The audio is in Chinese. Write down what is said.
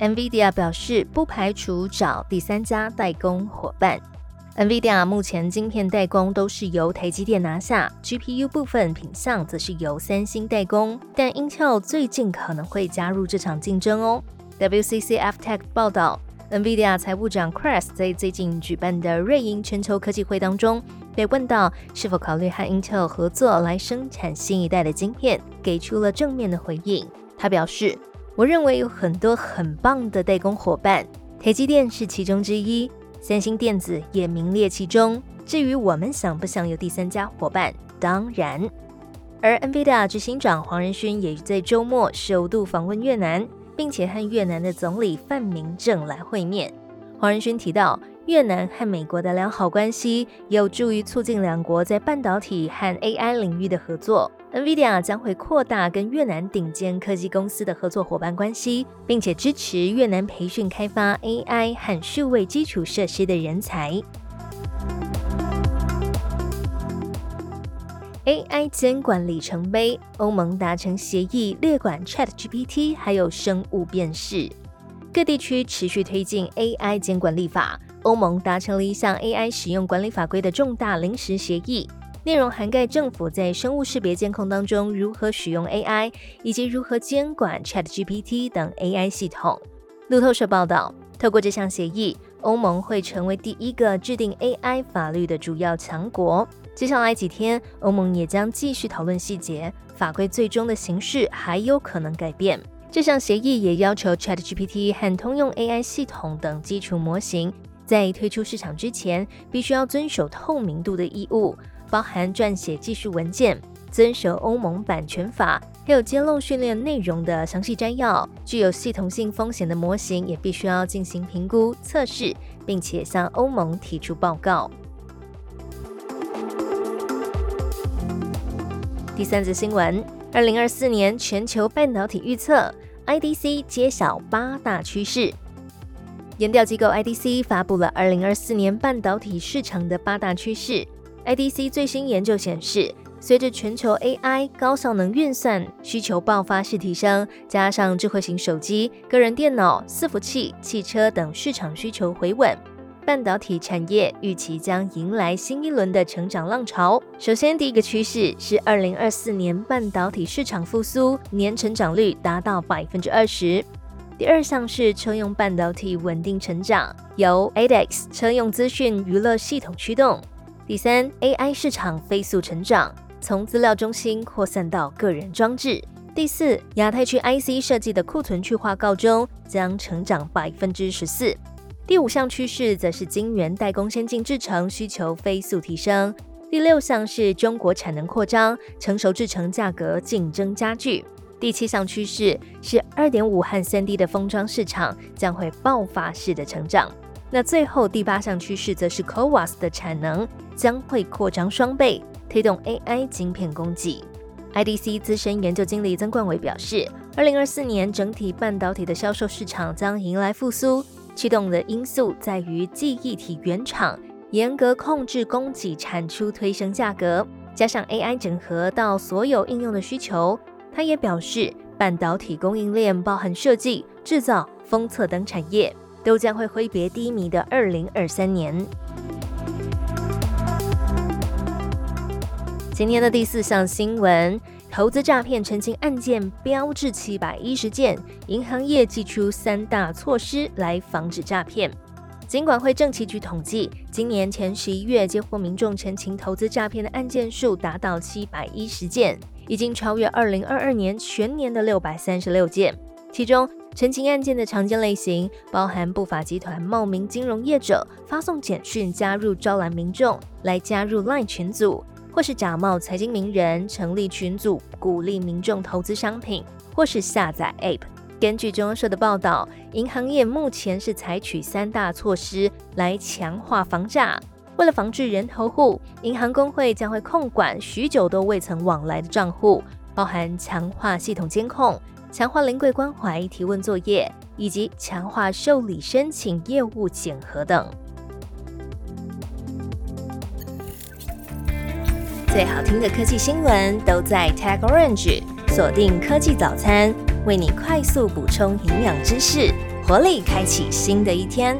NVIDIA 表示不排除找第三家代工伙伴。NVIDIA 目前晶片代工都是由台积电拿下，GPU 部分品项则是由三星代工。但 Intel 最近可能会加入这场竞争哦。WCCF Tech 报道，NVIDIA 财务长 Chris 在最近举办的瑞银全球科技会当中，被问到是否考虑和 Intel 合作来生产新一代的晶片，给出了正面的回应。他表示。我认为有很多很棒的代工伙伴，台积电是其中之一，三星电子也名列其中。至于我们想不想有第三家伙伴，当然。而 NVIDIA 执行长黄仁勋也在周末首度访问越南，并且和越南的总理范明正来会面。黄仁勋提到，越南和美国的良好关系有助于促进两国在半导体和 AI 领域的合作。NVIDIA 将会扩大跟越南顶尖科技公司的合作伙伴关系，并且支持越南培训开发 AI 和数位基础设施的人才。AI 监管里程碑，欧盟达成协议，列管 ChatGPT，还有生物辨识。各地区持续推进 AI 监管立法，欧盟达成了一项 AI 使用管理法规的重大临时协议。内容涵盖政府在生物识别监控当中如何使用 AI，以及如何监管 ChatGPT 等 AI 系统。路透社报道，透过这项协议，欧盟会成为第一个制定 AI 法律的主要强国。接下来几天，欧盟也将继续讨论细节，法规最终的形式还有可能改变。这项协议也要求 ChatGPT 和通用 AI 系统等基础模型在推出市场之前，必须要遵守透明度的义务。包含撰写技术文件、遵守欧盟版权法，还有揭露训练内容的详细摘要。具有系统性风险的模型也必须要进行评估测试，并且向欧盟提出报告。第三则新闻：二零二四年全球半导体预测，IDC 揭晓八大趋势。研调机构 IDC 发布了二零二四年半导体市场的八大趋势。IDC 最新研究显示，随着全球 AI 高效能运算需求爆发式提升，加上智慧型手机、个人电脑、伺服器、汽车等市场需求回稳，半导体产业预期将迎来新一轮的成长浪潮。首先，第一个趋势是二零二四年半导体市场复苏，年成长率达到百分之二十。第二项是车用半导体稳定成长，由 ADX 车用资讯娱乐系统驱动。第三，AI 市场飞速成长，从资料中心扩散到个人装置。第四，亚太区 IC 设计的库存去化告终，将成长百分之十四。第五项趋势则是晶圆代工先进制程需求飞速提升。第六项是中国产能扩张，成熟制程价格竞争加剧。第七项趋势是二点五和三 D 的封装市场将会爆发式的成长。那最后第八项趋势则是 CoWAS 的产能将会扩张双倍，推动 AI 晶片供给。IDC 资深研究经理曾冠伟表示，二零二四年整体半导体的销售市场将迎来复苏，驱动的因素在于记忆体原厂严格控制供给产出，推升价格，加上 AI 整合到所有应用的需求。他也表示，半导体供应链包含设计、制造、封测等产业。都将会挥别低迷的二零二三年。今天的第四项新闻：投资诈骗澄清案件标志七百一十件，银行业祭出三大措施来防止诈骗。尽管会政企局统计，今年前十一月接获民众陈情投资诈骗的案件数达到七百一十件，已经超越二零二二年全年的六百三十六件，其中。陈情案件的常见类型包含不法集团冒名金融业者发送简讯加入招揽民众来加入 LINE 群组，或是假冒财经名人成立群组鼓励民众投资商品，或是下载 App 根据中央社的报道，银行业目前是采取三大措施来强化防诈。为了防治人头户，银行工会将会控管许久都未曾往来的账户，包含强化系统监控、强化临柜关怀提问作业，以及强化受理申请业务检核等。最好听的科技新闻都在 Tag Orange，锁定科技早餐，为你快速补充营养知识，活力开启新的一天。